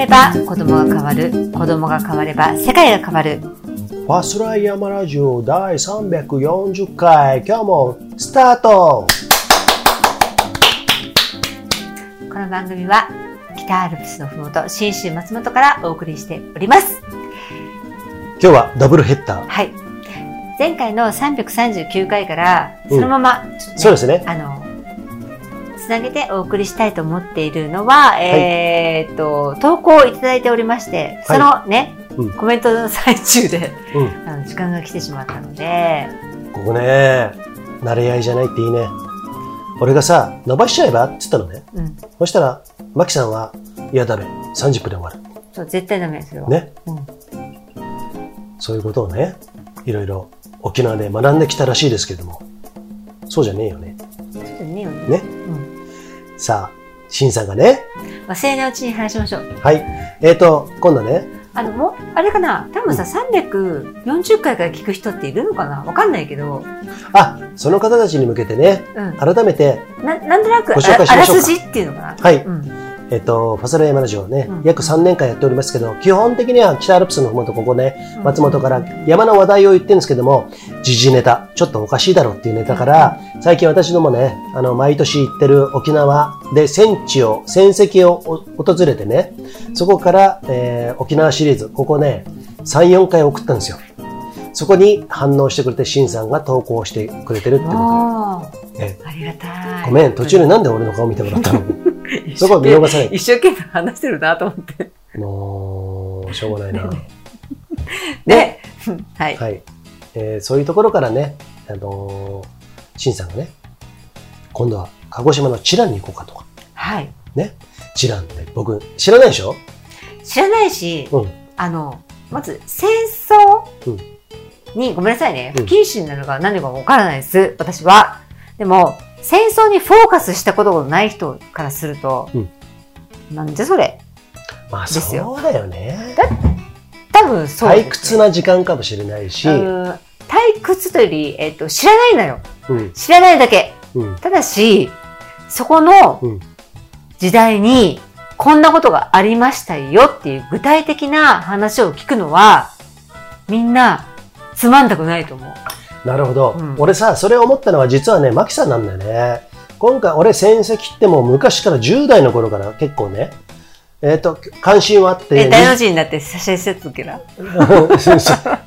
れば子供が変わる。子供が変われば世界が変わる。ファスライヤマラジオ第340回、今日もスタートこの番組は北アルプスのふもと、新州松本からお送りしております。今日はダブルヘッダー。はい。前回の339回から、うんそのまま、ちょっとねそうですね。あの、つなげてお送りしたいと思っているのは、えーっと、投稿をいただいておりまして、そのね、うんコメントの最中で、うん。あの時間が来てしまったので、ここね、慣れ合いじゃないっていいね。俺がさ、伸ばしちゃえばって言ったのね。うん。そしたら、マキさんは、いやだめ、30分で終わる。そう、絶対ダメですよ。ね。うん。そういうことをね、いろいろ沖縄で学んできたらしいですけれども、そうじゃねえよね。ちょっとねよね。ね。うん。さあ、シンさんがね、忘れないうちに話しましょう。はい。えっ、と、今度ね、あの、もう、あれかな？多分さ、340回から聞く人っているのかな？わかんないけど、あ、その方たちに向けてね、うん。改めて、ななんとなくああらすじっていうのかな？はい。うん。えっ、と、ファサラヤマラジオね、うん約3年間やっておりますけど、基本的には北アルプスのふもとここね、うん松本から山の話題を言ってるんですけども、時事ネタ、ちょっとおかしいだろうっていうネタから、最近私どもね、あの、毎年行ってる沖縄で戦地を、戦績をお訪れてね、そこから、えー沖縄シリーズ、ここね、3、4回送ったんですよ。そこに反応してくれて、シンさんが投稿してくれてるってこと。あえあ、ありがたい。ごめん、途中でなんで俺の顔見てもらったの？そこは見逃さない。一生懸命話してるなと思って。もう、しょうがないな。で、はい。はい。えーそういうところからね、あのー、シンさんがね、今度は鹿児島のチランに行こうかとか。はい。ね。チランって僕、知らないでしょ？知らないし、うん。あの、まず、戦争？うんに、ごめんなさいね、うん不謹慎なのか何かわからないです、私は。でも、戦争にフォーカスしたことのない人からすると、うんなんじゃそれ？まあ、ですよそうだよね。多分そうです、退屈な時間かもしれないし、うん退屈というより、えっと、知らないのよ。うん。知らないだけ。うん。ただし、そこのうん時代にこんなことがありましたよっていう具体的な話を聞くのは、みんなつまんなくないと思う。なるほど、うん。俺さ、それ思ったのは実はね、マキさんなんだよね。今回、俺戦績ってもう昔から10代の頃から結構ね、えっ、と、関心はあって、え、大の字になって写真してつけ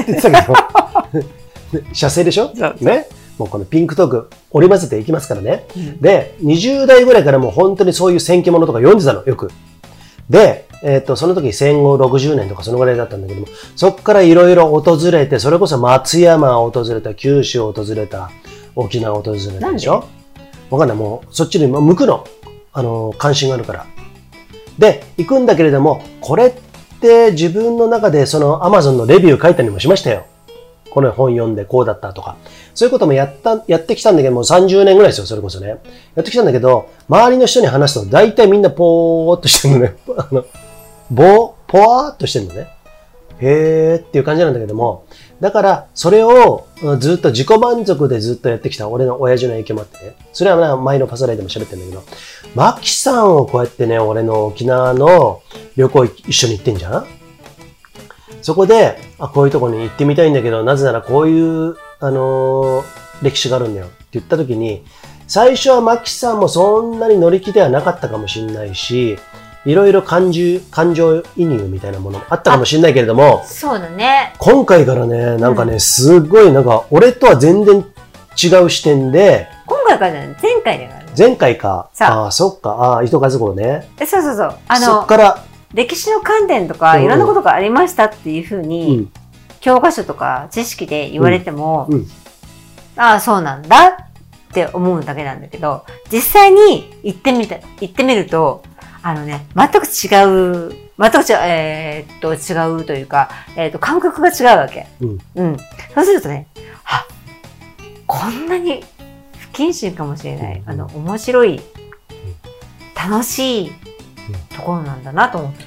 って言ってたけど、射精でしょ？ね。もうこのピンクトーク織り交ぜていきますからね。うん。で、20代ぐらいからもう本当にそういう戦記物とか読んでたの、よく。で、えっ、と、その時戦後60年とかそのぐらいだったんだけども、そこからいろいろ訪れて、それこそ松山を訪れた、九州を訪れた、沖縄を訪れたでしょ？わかんない。もう、そっちに向くの。あの、関心があるから。で、行くんだけれども、これって自分の中でその Amazon のレビュー書いたりもしましたよ。この本読んでこうだったとか。そういうこともやった、やってきたんだけどもう、30年ぐらいですよ、それこそね。やってきたんだけど、周りの人に話すと大体みんなぽーっとしてるのね。あの、ぼー、ぽわーっとしてるのね。へーっていう感じなんだけども、だから、それをずっと自己満足でずっとやってきた俺の親父の影響もあってね。それはな前のパサライでも喋ってるんだけど、マキさんをこうやってね、俺の沖縄の旅行一緒に行ってんじゃんそこで、あ、こういうとこに行ってみたいんだけど、なぜならこういう、あのー歴史があるんだよって言った時に、最初はマキさんもそんなに乗り気ではなかったかもしれないし、いろいろ感情、感情移入みたいなものもあったかもしれないけれども、そうだね。今回からね、なんかね、すごいなんか、俺とは全然違う視点で、今回からじゃない前回だからね。前回か、さあああ、そっか、ああ、糸数子ね。えそうそうそう。あそっの、から、歴史の観点とか、うん。いろんなことがありましたっていうふううに、ん、教科書とか知識で言われても、ああ、そうなんだって思うだけなんだけど、実際に行ってみた、行ってみると、あのね、全く違う、全く違う、えーっと、違うというか、えーっと、感覚が違うわけ。うん、うん。そうするとね、あ、こんなに不謹慎かもしれない、うん。あの、面白い、楽しいところなんだなと思って。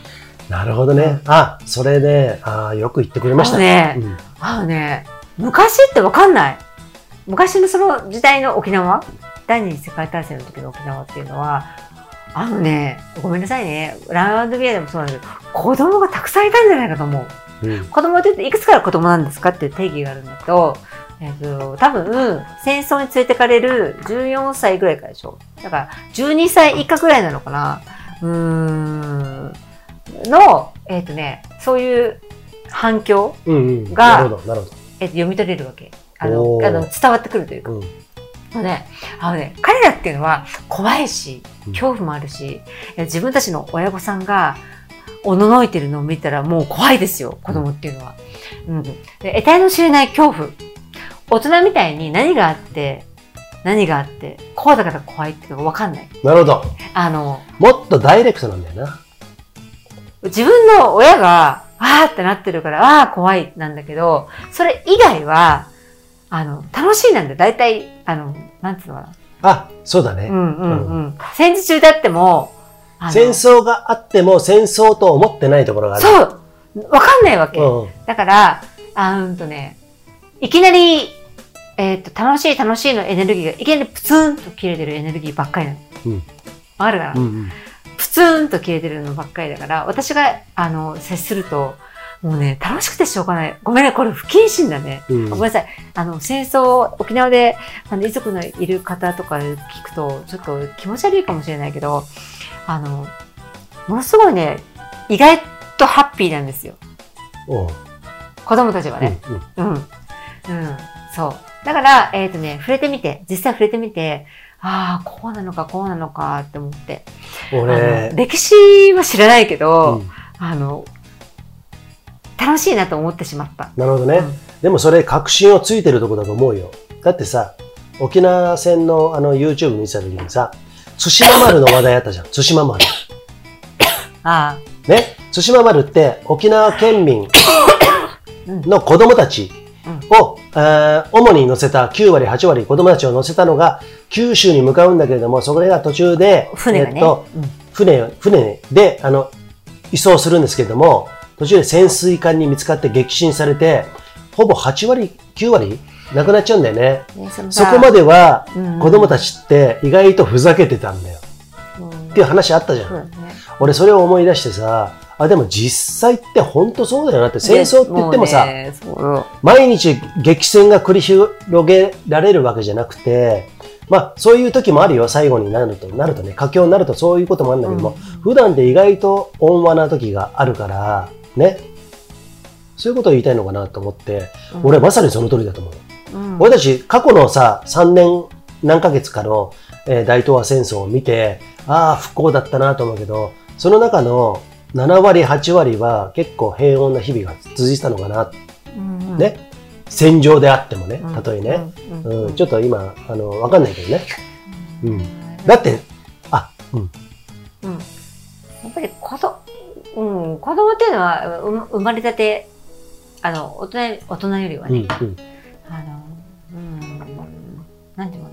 なるほどね。あ、それね、ああ、よく言ってくれましたねうんあのね、昔ってわかんない。昔のその時代の沖縄、第二次世界大戦の時の沖縄っていうのは、あのね、ごめんなさいね。ラウンドビアでもそうなんだけど、子供がたくさんいたんじゃないかと思う。うん。子供って言っていくつから子供なんですかっていう定義があるんだけど、えっ、と、多分、戦争に連れてかれる14歳ぐらいからでしょ。だから、12歳以下ぐらいなのかな。うーん。の、えっ、とね、そういう反響、うんうん。がなるほど、なるほえっと読み取れるわけ。あのあの伝わってくるというか。ど。うん。ね、あのね、彼らっていうのは怖いしうん、恐怖もあるし、いや自分たちの親御さんがおののいてるのを見たらもう怖いですよ、子供っていうのは。うん。で得体の知れない恐怖。大人みたいに何があって、何があって、こうだから怖いっていうのがわかんない。なるほど。あの、もっとダイレクトなんだよな。自分の親が、あーってなってるから、あー怖いなんだけど、それ以外は、あの、楽しいなんだよ。大体、あの、なんつうのかな。あ、そうだね。うんうんうん。戦時中であっても、あの戦争があっても戦争と思ってないところがある。そうわかんないわけ。うんうん。だから、あうんとね、いきなり、えっ、と、楽しい楽しいのエネルギーが、いきなりプツンと切れてるエネルギーばっかりなの。うんわかるかな、うんうん。プツンと切れてるのばっかりだから、私が、あの、接すると、もうね、楽しくてしょうがない。ごめんね、これ不謹慎だね。うんごめんなさい。あの、戦争、沖縄で、あの、遺族のいる方とか聞くと、ちょっと気持ち悪いかもしれないけど、あの、ものすごいね、意外とハッピーなんですよ。うん子供たちはね。うん。うん。そう。だから、えっ、とね、触れてみて、実際触れてみて、ああ、こうなのか、こうなのかって思って。俺の、歴史は知らないけど、うんあの、楽しいなと思ってしまった。なるほどね。うんでもそれ確信をついてるとこだと思うよ。だってさ、沖縄戦のあの YouTube 見てた時にさ、対馬丸の話題あったじゃん。対馬丸。あね？対馬丸って沖縄県民の子供たち主に乗せた9割、8割子供たちを乗せたのが九州に向かうんだけれども、そこが途中で、あ、船がね。えっと、うん船、船で、あの、移送するんですけれども、途中で潜水艦に見つかって撃沈されて、ほぼ8割、9割なくなっちゃうんだよね。ねそそこまではうん子供たちって意外とふざけてたんだよ。うんっていう話あったじゃ。んだね。俺それを思い出してさ、あ、でも実際って本当そうだよなって、戦争って言ってもさ、も毎日激戦が繰り広げられるわけじゃなくて、まあそういう時もあるよ、最後になると、なるとね、佳境になるとそういうこともあるんだけども、普段で意外と温和な時があるから、ね。そういうことを言いたいのかなと思って、うん俺まさにその通りだと思う。うん俺たち過去のさ、3年何ヶ月かの、えー大東亜戦争を見て、ああ、不幸だったなと思うけど、その中の7割、8割は結構平穏な日々が続いてたのかな。うんね。戦場であってもねうん、たとえね。ううんん、ちょっと今、あの、わかんないけどね。うん。だって、あ、うん。うん、やっぱり子供、うん、子供っていうのはう生まれたて、あの、大人、大人よりはうん、うね、ん。あの、うん、なんていうの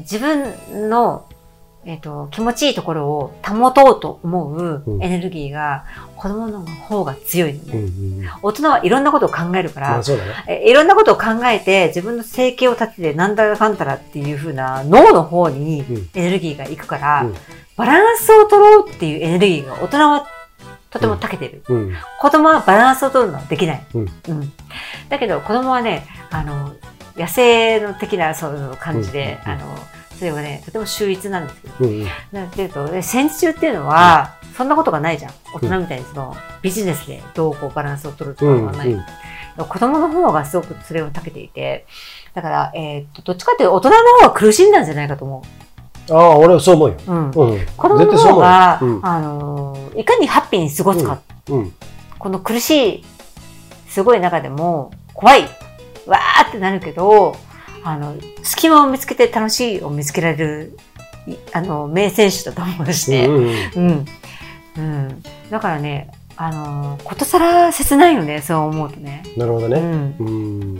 自分の、えっ、と、気持ちいいところを保とうと思ううんエネルギーが子供の方が強いのうん、うね。ん。大人はいろんなことを考えるからまあ、ね。えいろんなことを考えて自分の生計を立ててなんだかんだらっていう風な脳の方にうんエネルギーがいくから、うんバランスを取ろうっていうエネルギーが大人はとても長けてる。うん。子供はバランスを取るのはできない。うんだけど子供はね、あの、野生の的なそういう感じで、うんあの、それはね、とても秀逸なんですけど。うん。なんていうと、で戦時中っていうのは、そんなことがないじゃん。大人みたいにその、ビジネスでどうこうバランスを取るとかうん。はない。子供の方がすごくそれを長けていて、だから、えーっと、どっちかっていうと大人の方が苦しんだんじゃないかと思ああ、俺はそう思うよ。う。うん。うん。子供の方が、うんあのー、いかにハッピーに過ごすか、うん。この苦しい、すごい中でも、怖い、わーってなるけど、あの、隙間を見つけて楽しいを見つけられる、いあの、名選手だと思うしね。うんうん。だからね、あのー、ことさら切ないよね、そう思うとね。なるほどね。うん。うん。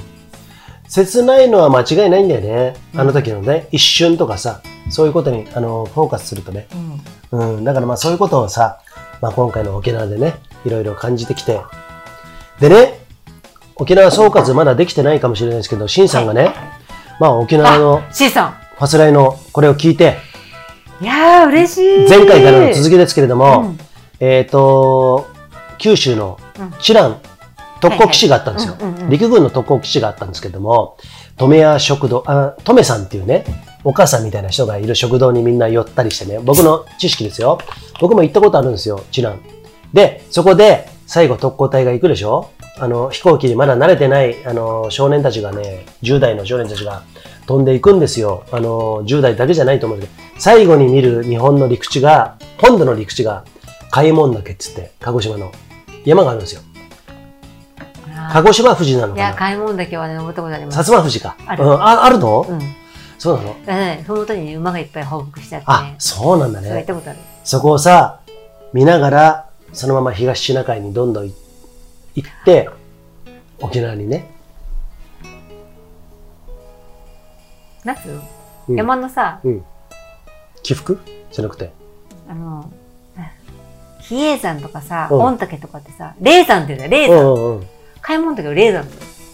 切ないのは間違いないんだよね。あの時のね、一瞬とかさ、そういうことに、あの、フォーカスするとね。うん。うん。だからまあそういうことをさ、まあ今回の沖縄でね、いろいろ感じてきて。でね、沖縄総括まだできてないかもしれないですけど、シンさんがね、まあ沖縄の。ファスライのこれを聞いて、いやー、嬉しい。前回からの続きですけれども、うんえっ、と、九州のうん知覧特攻基地があったんですよ。陸軍の特攻基地があったんですけれども、留屋食堂、あ、留さんっていうね、お母さんみたいな人がいる食堂にみんな寄ったりしてね、僕の知識ですよ。僕も行ったことあるんですよ、知覧。で、そこで最後特攻隊が行くでしょ？あの、飛行機にまだ慣れてない、あの、少年たちがね、10代の少年たちが飛んでいくんですよ。あの、10代だけじゃないと思うけど、最後に見る日本の陸地が、本土の陸地が、開門岳っつって、鹿児島の山があるんですよ。あ鹿児島富士なのーいや、かな？買い物だけはね、登ったことあります。薩摩富士か。あるうん、ああるの、うん。そうなの？だからね、その時に馬がいっぱい放牧してあってあね、。そうなんだそう行っね。たことある。そこをさ、見ながら、そのまま東シナ海にどんどんい行って、沖縄にね。夏？うん山のさ、うん。起伏？じゃなくて。あの、比叡山とかさ、うん御嶽とかってさ、霊山って言うんだよ、霊う山。んうんうん。開門霊山。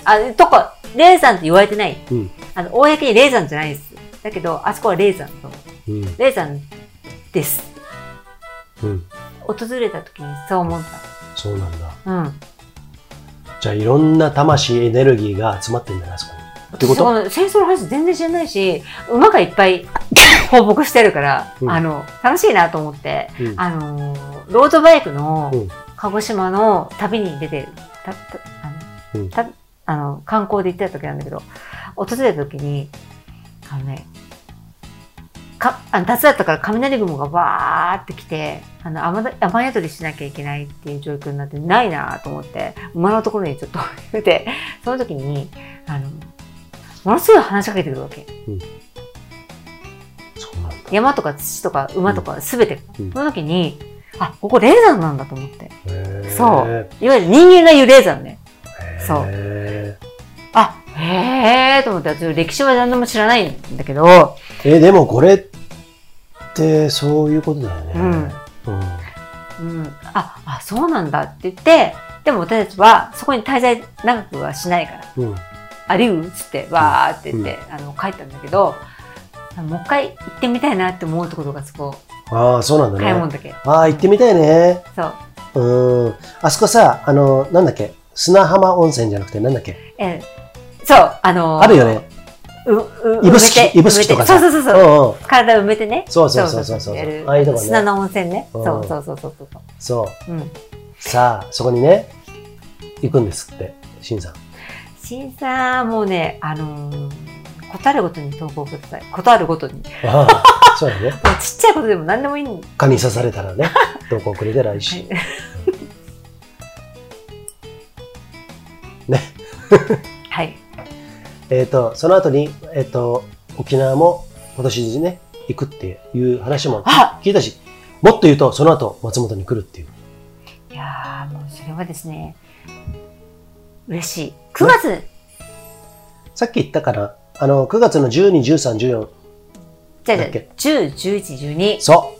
あ、とか、霊山って言われてない。うんあの、公に霊山じゃないです。だけど、あそこは霊山と。うん。霊山です。うん。訪れた時にそう思っそうなんだ。た。うん。じゃあいろんな魂、エネルギーが集まってんだな、あそこに。ってこと？戦争の話全然知らないし、馬がいっぱい 放牧してるから、うんあの、楽しいなと思って、うんあのー、ロードバイクのうん鹿児島の旅に出て、たたあのうんたあの観光で行ってた時なんだけど、訪れた時に、あのね、かあの夏だったから雷雲がバーって来て、あの雨だ雨宿りしなきゃいけないっていう状況になって、ないなと思って、馬のところにちょっと出て、その時に、あの、ものすごい話しかけてくるわけ。そうなんだ。山とか土とか馬とかすべて。うんその時に、あ、ここ霊山なんだと思って。そう。いわゆる人間が言う霊山ね。そうへあ、へーと思って、私歴史は何でも知らないんだけど、ーえ、でもこれってそういうことだよね。うん。うん。うん、あ、あ、そうなんだって言って、でも私たちはそこに滞在長くはしないから、うん。ありうっつって、わーって言って、あの、帰ったんだけど、もう一回行ってみたいなって思うところがそこ、ああ、そうなんだね。買い物だけ。ああ、行ってみたいね。そう。うん。あそこさ、あの、なんだっけ？砂浜温泉じゃなくてなんだっけ？えーそう、あのーあるよね。う、う、指宿埋めて指宿とかさ埋めてそうそうそうそう。体埋めてね。そうそうそうそうそうああいうとこね砂の温泉ね。うんそうそうそうそうそう。そう。うん。さあ、そこにね、行くんですって、しんさん。審査もうね、あのー、ことあるごとに投稿ください。ことあるごとに。そうだね。ちっちゃいことでも何でもいいん蚊に刺されたらね、投稿くれたらいいし。ね。はい。えっ、と、その後に、えっ、と、沖縄も今年中ね、行くっていう話もあ聞いたし、もっと言うと、その後、松本に来るっていう。いやーもうそれはですね、嬉しい。9月、さっき言ったかな、あの、9月の12、13、14、じゃあじゃあだっけ？10、11、12。そ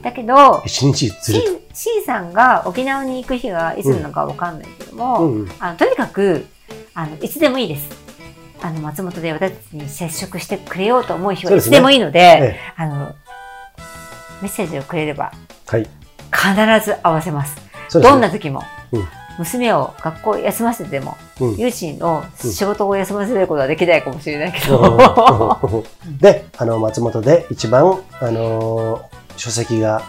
だけどう、、一日ずれ C, C さんが沖縄に行く日がいつなのかわかんないけども、と。うんうん。あのとにかくあのいつでもいいです。あの松本で私たちに接触してくれようと思う日はいつでもいいので、えあのメッセージをくれればえ、はい。必ず合わせます。すねどんな時も、うん娘を学校休ませても、うん友人の仕事を休ませることはできないかもしれないけうど、ん で、あの、松本で一番、あのー書籍が、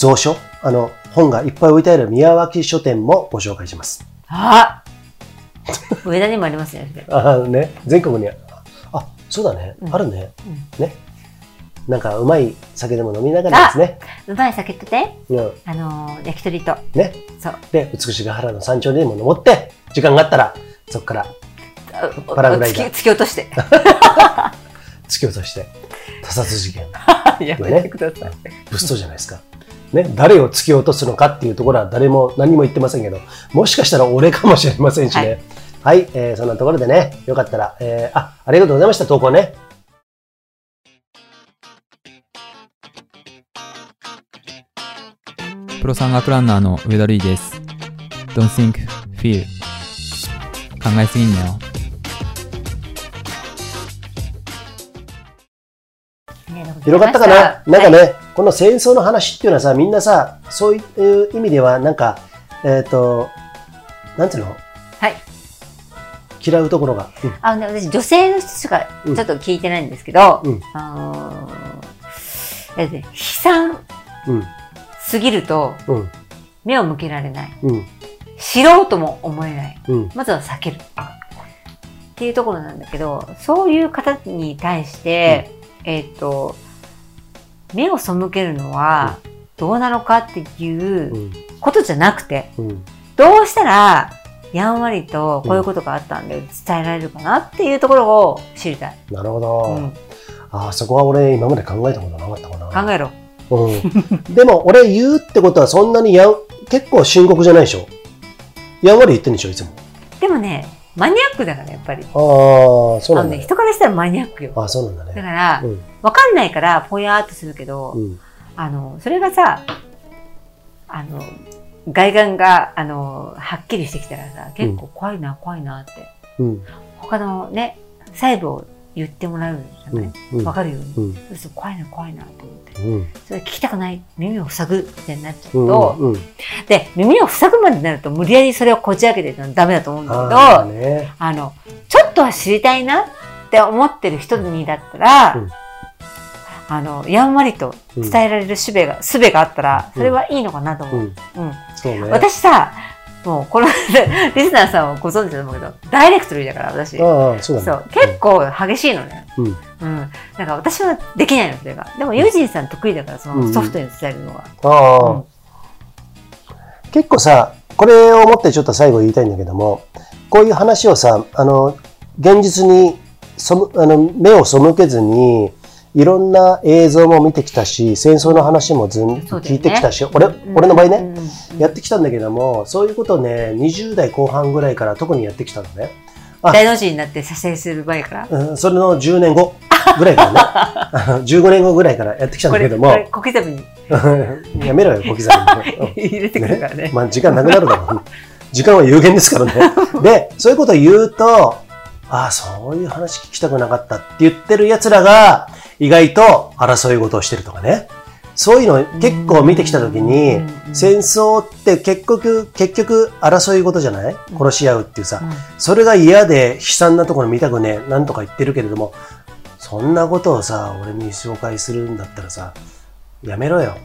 蔵書、あの、本がいっぱい置いてある宮脇書店もご紹介します。あ上田にもありますね。それあのね、全国に、あ、そうだね、うんあるね。うんね。なんか、うまい酒でも飲みながらですね。うまい酒とね、うん。あのー焼き鳥と、ね。そう。で、美しが原の山頂でも登って、時間があったら、そこからあパラグライダー突き落として。突き落として、他殺事件。やめてください。物騒じゃないですか。ね、誰を突き落とすのかっていうところは誰も何も言ってませんけど、もしかしたら俺かもしれませんしね。はい、えーそんなところでね、よかったら、えーあ、ありがとうございました、投稿ね。プロ山岳ランナーの上田瑠衣です。Don't think, feel. 考えすぎんなよ。広がったかな？なんかね、この戦争の話っていうのはさ、みんなさ、そういう意味では、なんか、えっ、と、なんていうの？はい。嫌うところが。うんあのね、私、女性の人しかうんちょっと聞いてないんですけど、うんあのーえっとね悲惨うん。すぎるとうん。目を向けられない。うん。知ろうとも思えない。うん。まずは避ける。っていうところなんだけど、そういう方に対して、えっ、と、目を背けるのはどうなのかっていううん。ことじゃなくて、うん。どうしたらやんわりとこういうことがあったんで伝えられるかなっていうところを知りたい。なるほど。うん、ああ、そこは俺今まで考えたことなかったかな。考えろ。うん。でも俺言うってことはそんなにやん、結構深刻じゃないでしょ？やんわり言ってんでしょいつも。でもね、マニアックだからやっぱり。ああ、そうなんだ、ね、ね。人からしたらマニアックよ。ああ、そうなんだだね。からう、ん。わかんないからぽやーっとするけど、うん。あの、それがさ、あの、外眼が、あの、はっきりしてきたらさ、結構怖いな、怖いなって。うん。他のね、細部を言ってもらうじゃうないん。うんわ、かるように。うん。そう怖いな、怖いなと思って。うん。それ聞きたくない、耳を塞ぐ？ってなっちゃう。うんと、うん。で、耳を塞ぐまでになると無理やりそれをこじ開けてるのはダメだと思うんだけど、ああ。の、ちょっとは知りたいなって思ってる人にだったら、うんあの、やんわりと伝えられる術が、術があったら、それはいいのかなと思う。うん。うんそうね。私さ、もうこのリスナーさんはご存知だと思うけど、ダイレクトリーだから私。そうだね。そう、結構激しいのね。うん。うん。だから私はできないの、それが。でもユージンさん得意だから、そのソフトに伝えるのが。ああ、うん結構さ、これをもってちょっと最後言いたいんだけども、こういう話をさ、あの、現実にそむあの目を背けずに、いろんな映像も見てきたし、戦争の話もずん、ね聞いてきたし、俺、俺の場合ね、うんうんうんやってきたんだけども、そういうことをね、20代後半ぐらいから特にやってきたのね。あ大の字になって射精する前から？うん、それの10年後ぐらいからね、あの15年後ぐらいからやってきたんだけども、これ、小刻みに やめろよ、小刻みに。入れてくるからね。まあ時間なくなるだろう。時間は有限ですからね。で、そういうことを言うと、ああ、そういう話聞きたくなかったって言ってる奴らが、意外と争い事をしてるとかね。そういうのを結構見てきたときにうん、戦争って結局、結局争い事じゃない？殺し合うっていうさう。んそれが嫌で悲惨なところ見たくねえ、なんとか言ってるけれども、そんなことをさ、俺に紹介するんだったらさ、やめろよ。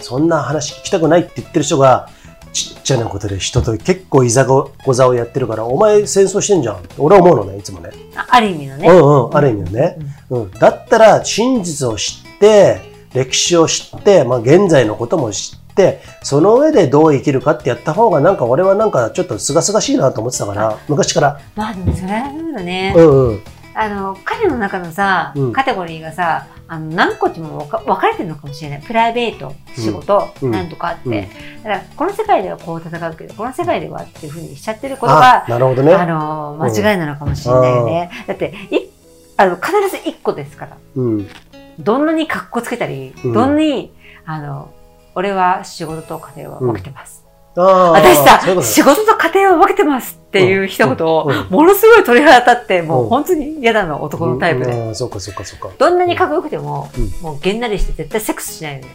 そんな話聞きたくないって言ってる人が、ちっちゃなことで人と結構いざこざをやってるから、お前戦争してんじゃん。俺は思うのね、いつもね。あある意味のね。うんうん、ある意味のね。うん。だったら、真実を知って、歴史を知って、まあ現在のことも知って、その上でどう生きるかってやった方が、なんか俺はなんかちょっと清々しいなと思ってたから、昔から。まあでもそれはそうだね。うんうん。あの、彼の中のさ、うんカテゴリーがさ、あの、何個にも分か分かれてるのかもしれない。プライベート、仕事、うんなんとかって。うんだから、この世界ではこう戦うけど、この世界ではっていうふうにしちゃってることがあ、、なるほどね。あの、間違いなのかもしれないよね。だって、いあの、必ず一個ですから。うん。どんなに格好つけたり、うんどんなに、あの、俺は仕事と家庭を分けてます。ああ私さ仕事と家庭を分けてますっていう一言を、うんうんものすごい鳥肌立って、もううん本当に嫌なの、男のタイプで。うんああそうかそうかそうか。どんなにかっこよくても、うんもうげんなりして絶対セックスしないのよ。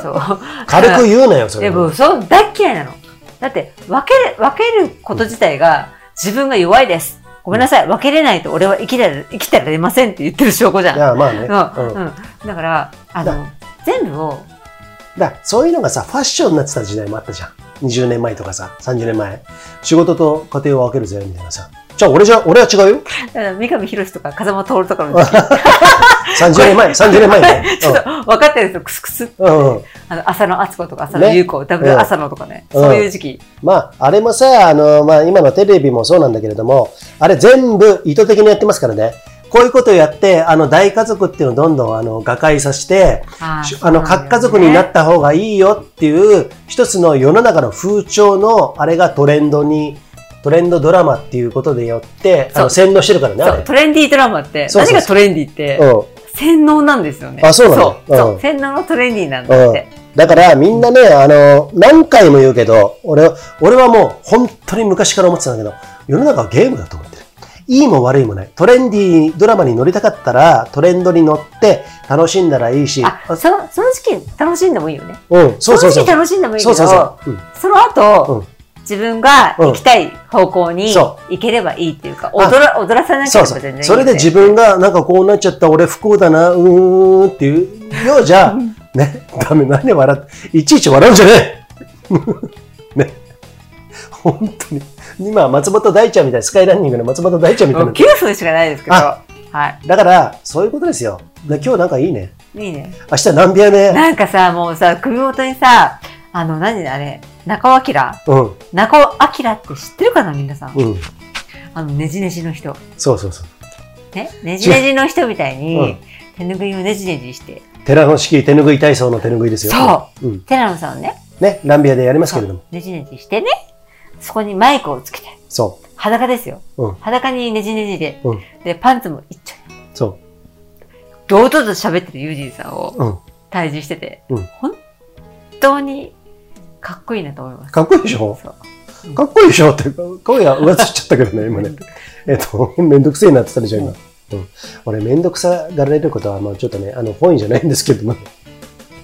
そう。軽く言うなよ、それ。いやもうそう大っ嫌いなの。だって分ける、分けること自体が自分が弱いです。ごめんなさい。分けれないと俺は生きられ、生きてられませんって言ってる証拠じゃん。いや、まあね。うん。うんうん。だから、あの、全部を、だそういうのがさ、ファッションになってた時代もあったじゃん。20年前とかさ、30年前。仕事と家庭を分けるぜ、みたいなさ。じゃあ俺じゃ、俺は違うよ。だから三上博史とか風間徹とかの時 30年前、30年前ね。ちょっと分かってる人クスクス。うん。うん。あの、浅野敦子とか浅野優子を歌ううん浅野とかね。うんそういう時期。まあ、あれもさ、あの、まあ今のテレビもそうなんだけれども、あれ全部意図的にやってますからね。こういうことをやって、あの、大家族っていうのをどんどん、あの、瓦解させて、あの、核家族になった方がいいよっていう、一つの世の中の風潮の、あれがトレンドに、トレンドドラマっていうことでよって、あの、洗脳してるからね。トレンディードラマって、そうそうそう何がトレンディーって、うん。洗脳なんですよね。あそうなの？そう、洗脳のトレンディーなんだって。だからみんなね、あの、何回も言うけど、俺は、俺はもう本当に昔から思ってたんだけど、世の中はゲームだと思ってる。いいも悪いもない。トレンディードラマに乗りたかったら、トレンドに乗って楽しんだらいいし、あ、その、その時期楽しんでもいいよね。うん、そうそうそうの時期。楽しんでもいいけど、そうそうそう。うんその後、うん自分が行きたい方向にそ行ければいいっていうか、踊ら踊らさなければ全然いいよね。それで自分がなんかこうなっちゃった俺不幸だなうーんっていうようじゃ ねダメ何で笑っていちいち笑うんじゃねえ ね。本当に。今松本大ちゃんみたいなスカイランニングの松本大ちゃんみたいな。もう9分しかないですけど、あはだからそういうことですよ。で今日なんかいいね。い。いいね。明日何部屋目？なんかさ、もうさ、首元にさ、あの、何あれ、中尾明。うん。中尾明って知ってるかな、皆さん？うん。あの、ねじねじの人。そうそうそう。ね？ねじねじの人みたいに、う。ん。手ぬぐいをねじねじして。寺の式手ぬぐい体操の手ぬぐいですよ、そう。うん、寺野さんね。ね？ランビアでやりますけれども。ねじねじしてね。そこにマイクをつけて。そ裸ですよ。うん。裸にねじねじで。うん。で、パンツもいっちゃう。そ堂々と喋ってるユージンさんをう、うん、退治してて、うん。本当にかっこいいなと思います。かっこいいでしょ？かっこいいでしょ？って、声が上ずっちゃったけどね、今ね。えっと、めんどくせえなってたでしょ、今。うん。俺、めんどくさがられることは、まあちょっとね、あの、本意じゃないんですけども。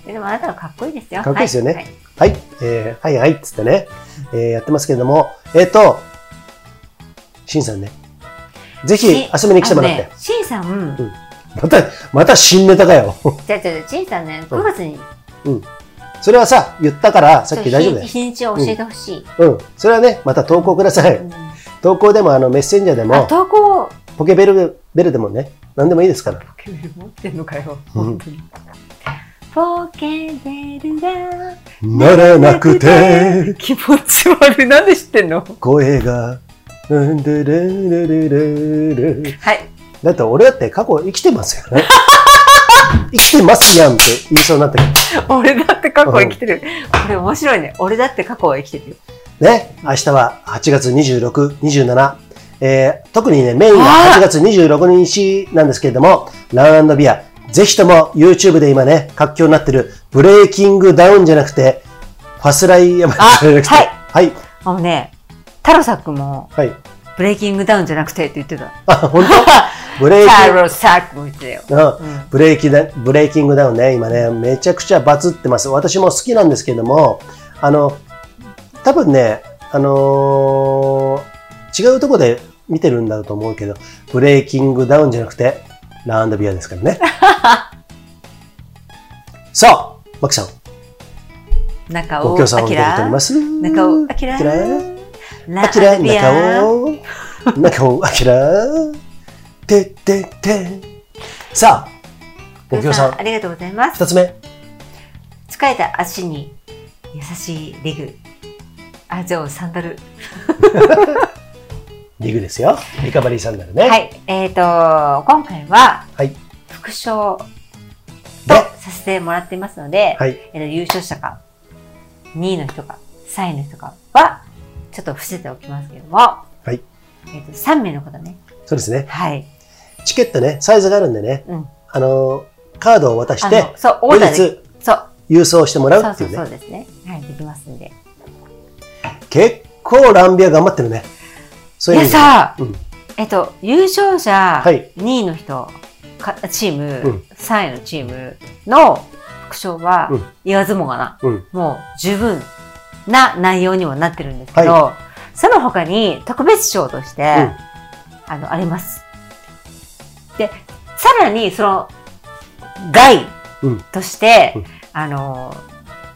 でもあなたはかっこいいですよ。かっこいいですよねはいはい、えー、はいはい、っつってね、えー、やってますけれども、えっ、と、しんさんね。ぜひ、し遊びに来てもらって。あのね、シンさん、また、また新ネタかよ。じゃあじゃあシンさんね、9月に、それはさ、言ったから、さっき大丈夫だよ。日にちを教えてほしい。うん。それはね、また投稿ください。うん投稿でも、あの、メッセンジャーであ、も、投稿、ポケベル、ベルでもね、何でもいいですから。ポケベル持ってんのかよ。うん。ポケベルが、ならなくて、気持ち悪い。なんで知ってんの？声が、うんでるるるるるはい。だって俺だって過去生きてますよね。生きてますやんって言いそうになったけ俺だって過去生きてる。これ面白いね。俺だって過去は生きてるよ。ど。ね、明日は8月26、27。えー、特にね、メインがあー8月26日なんですけれども、ランビア。ぜひとも YouTube で今ね、活況になってる、ブレイキングダウンじゃなくて、ファスライヤマじゃなくて、はいはい。あのね、タロサックも、はい。ブレイキングダウンじゃなくてって言ってた。あ、本当？ブレイキ。ングブレイキダブレイキングダウンね、今ね、めちゃくちゃバズってます。私も好きなんですけども、あの、多分ね、あのー違うとこで見てるんだろうと思うけど、ブレイキングダウンじゃなくて、ラウンドビアですからね。さあ、マキさん、中尾ご協賛をいただいており明ます。中尾明あきらラあきら、アビア。中尾、中尾、あきら、てって。さあ、ご協賛あ、りがとうございます。二つ目。疲れた足に優しいリグ。あ、じゃあサンダル。リグですよ。リカバリーサンダルね。はい。えっ、と、今回ははい。副賞とでさせてもらっていますので、はい。えーと優勝者か、2位の人か、3位の人かは、ちょっと伏せておきますけども、はい。えっ、と、3名の方ね。そうですね。はい。チケットね、サイズがあるんでね、うん。あのー、カードを渡しあての、そう、オ後ーダーで、日そう、郵送してもらうっていうね。そうですね。はい、できますんで。結構ランビア頑張ってるね。そういいう意味で。やさ、うんえっと、優勝者、はい2位の人、かチーム、うん3位のチームの副賞は、うん言わずもがな、うん。もう十分な内容にもなってるんですけど、その他に特別賞として、うんあの、あります。で、さらにその、外うんとして、うんあの、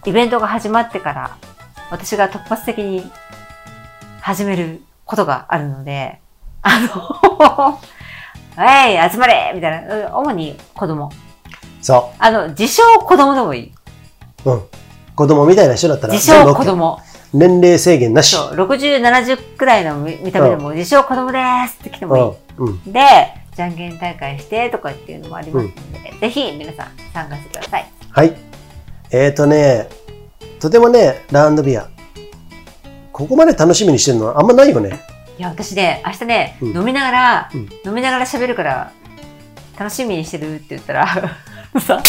イベントが始まってから、私が突発的に始めることがあるので、あの、えい、集まれみたいな、うん主に子供。そあの、自称子供でもいい。う。うん。子供みたいな人だったら、自称子供。年齢制限なし。そう、60、70くらいの見見た目でも、自称子供ですって来てもいい。うん。うん。で、じゃんけん大会してとかっていうのもありますので、ぜひ皆さん参加してください。はい。えーとね、とてもね、ラウンドビア。ここまで楽しみにしてるのはあんまないよね。いや、私ね、明日ね、うん飲みながら、うん飲みながら喋るから、楽しみにしてるって言ったら、さ、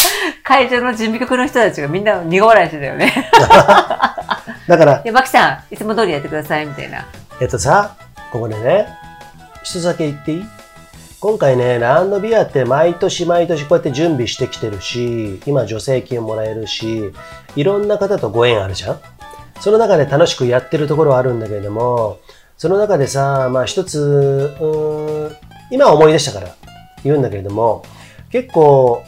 会場の準備局の人たちがみんな苦笑いしてたよね。だから、で、マキさん、いつも通りやってください、みたいな。えっとさ、ここでね、一つだけ言っていい？今回ね、ラウンドビアって毎年毎年こうやって準備してきてるし、今助成金もらえるし、いろんな方とご縁あるじゃん？その中で楽しくやってるところはあるんだけれども、その中でさ、まあ一つ、うーん、今思い出したから言うんだけれども、結構、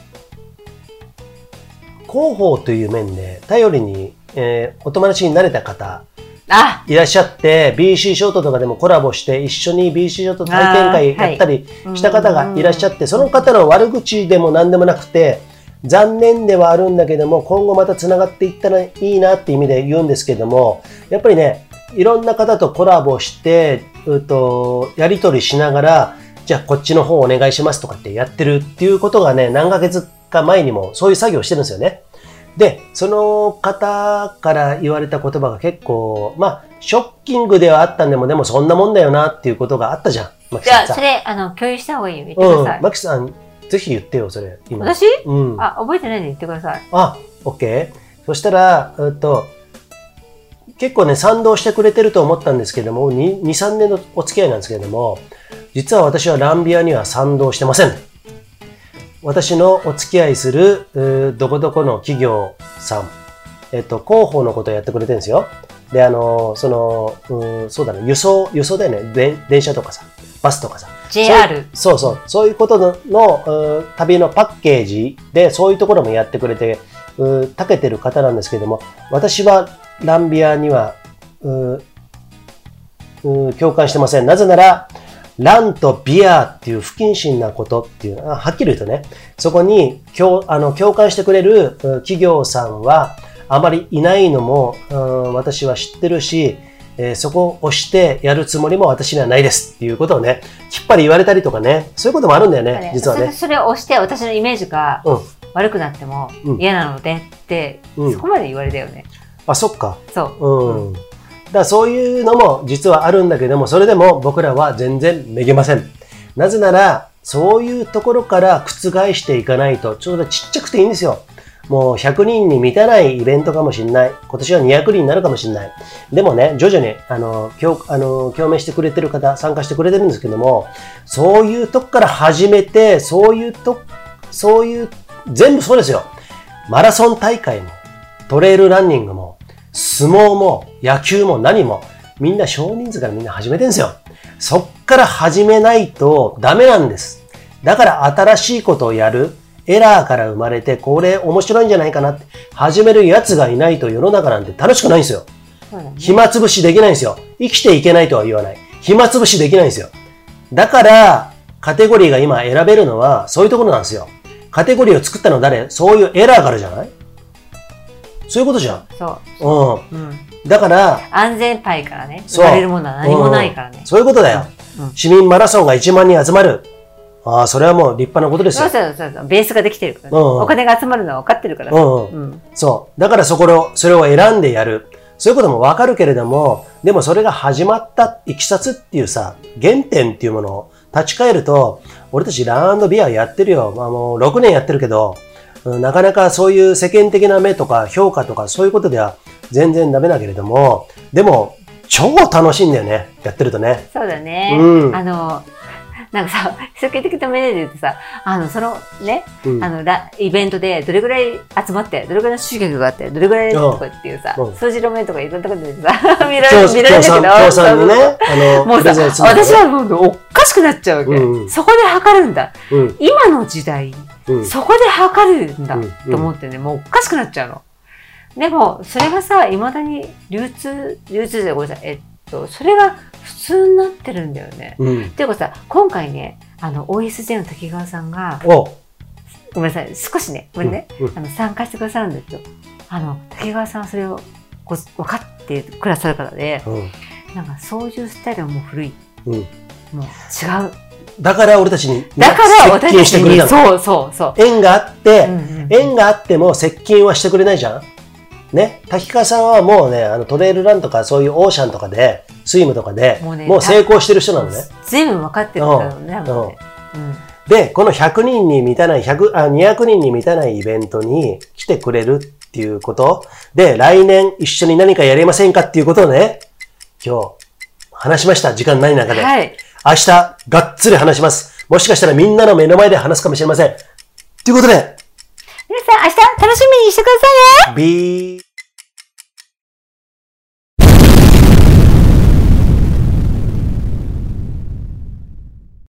広報という面で頼りに、えーお友達になれた方、あいらっしゃって、BC ショートとかでもコラボして、一緒に BC ショート体験会やったりした方がいらっしゃって、その方の悪口でも何でもなくて、残念ではあるんだけども、今後また繋がっていったらいいなって意味で言うんですけども、やっぱりね、いろんな方とコラボして、うっと、やり取りしながら、じゃあこっちの方お願いしますとかってやってるっていうことがね、何ヶ月か前にもそういう作業をしてるんですよね。で、その方から言われた言葉が結構、まあ、ショッキングではあったんでも、でもそんなもんだよなっていうことがあったじゃん。マキじゃあ、さんさそ。れ、あの、共有した方がいいよ。言ってうんください。。マキさん、ぜひ言ってよ、それ。今。私？うん。あ、あ、覚えてないんで言ってください。オッケー。そしたら、えっと、結構ね、賛同してくれてると思ったんですけども、2、2 3年のお付き合いなんですけれども、実は私はランビアには賛同してません。私のお付き合いする、どこどこの企業さん、えっと、広報のことをやってくれてるんですよ。で、あの、その、うーそうだね、輸送、輸送だよね。で電車とかさ、バスとかさ。JR。そうそう、そういうことのの旅のパッケージで、そういうところもやってくれて、うけてる方なんですけども、私はランビアには、うーうー共感してません。なぜなら、ランとビアっていう不謹慎なことっていう、あはっきり言うとね、そこに共あの共感してくれるう企業さんはあまりいないのも、うん私は知ってるし、えーそこを押してやるつもりも私にはないですっていうことをね、きっぱり言われたりとかね、そういうこともあるんだよね、実はね。それを押して私のイメージがうん。悪くなってもうん嫌なのでって、うんそこまで言われたよね。あ、そっか。そう。うん。だからそういうのも実はあるんだけども、それでも僕らは全然めげません。なぜなら、そういうところから覆していかないと、ちょうどちっちゃくていいんですよ。もう100人に満たないイベントかもしれない。今年は200人になるかもしれない。でもね、徐々に、あの、共あの共鳴してくれてる方、参加してくれてるんですけども、そういうとこから始めて、そういうと、そういう、全部そうですよ。マラソン大会も、トレイルランニングも、相撲も、野球も何も、みんな少人数からみんな始めてんですよ。そっから始めないとダメなんです。だから新しいことをやる。エラーから生まれて、これ面白いんじゃないかなって、始める奴がいないと世の中なんて楽しくないんですよ。暇つぶしできないんですよ。生きていけないとは言わない。暇つぶしできないんですよ。だから、カテゴリーが今選べるのは、そういうところなんですよ。カテゴリーを作ったのは誰？そういうエラーからじゃない？そういうことじゃん。そう。うん。うん。だから、安全牌からね、そう生まれるものは何もないからねうん。そういうことだよ。うん市民マラソンが1万人集まる。ああ、それはもう立派なことですそうよ。そうそうそう。ベースができてるからね。うんお金が集まるのは分かってるからさ。うんうんうん。そう。だからそこを、それを選んでやる。そういうこともわかるけれども、でもそれが始まったいきさつっていうさ、原点っていうものを立ち返ると、俺たちランビアやってるよ。まあもう6年やってるけど、うんなかなかそういう世間的な目とか評価とかそういうことでは全然ダメだけれども、でも超楽しいんだよね。やってるとね。そうだね。うんあの、なんかさ、世間的な目で言うとさ、あの、そのね、うんあの、ライベントでどれぐらい集まって、どれぐらいの集客があって、どれぐらいとかっていうさうん、数字の面とかいろんなことでさ、見ら協れ見られるけど、ね、あの、もうさ、私はもうおっかしくなっちゃうわけ。うんうんそこで測るんだ。うん今の時代、うんそこで測るんだうんと思ってね、もうおかしくなっちゃうの。でも、それがさ、いまだに流通、流通でごめんなさい、えっと、それが普通になってるんだよね。うん。っていうかさ、今回ね、あの、OSJ の滝川さんが、おごめんなさい、少しね、ごめんね、うんうんあの、参加してくださるんだけど、あの、滝川さんはそれをこう分かってくださる方で、うん。なんかそういうスタイルはもう古い。うん。もう違う。だから俺たちに、だから接近私たちに、してくれたの。そうそうそう。縁があって、うんうん縁があっても接近はしてくれないじゃんね。滝川さんはもうね、あのトレイルランとかそういうオーシャンとかで、スイムとかで、もう,、もうね成功してる人なのね。全部分かってるんだろうね。うんで、この100人に満たない、100あ、200人に満たないイベントに来てくれるっていうこと。で、来年一緒に何かやりませんかっていうことをね、今日話しました。時間ない中で。はい。明日、がっつり話します。もしかしたらみんなの目の前で話すかもしれません。ということで、皆さん明日楽しみにしてくださいねビ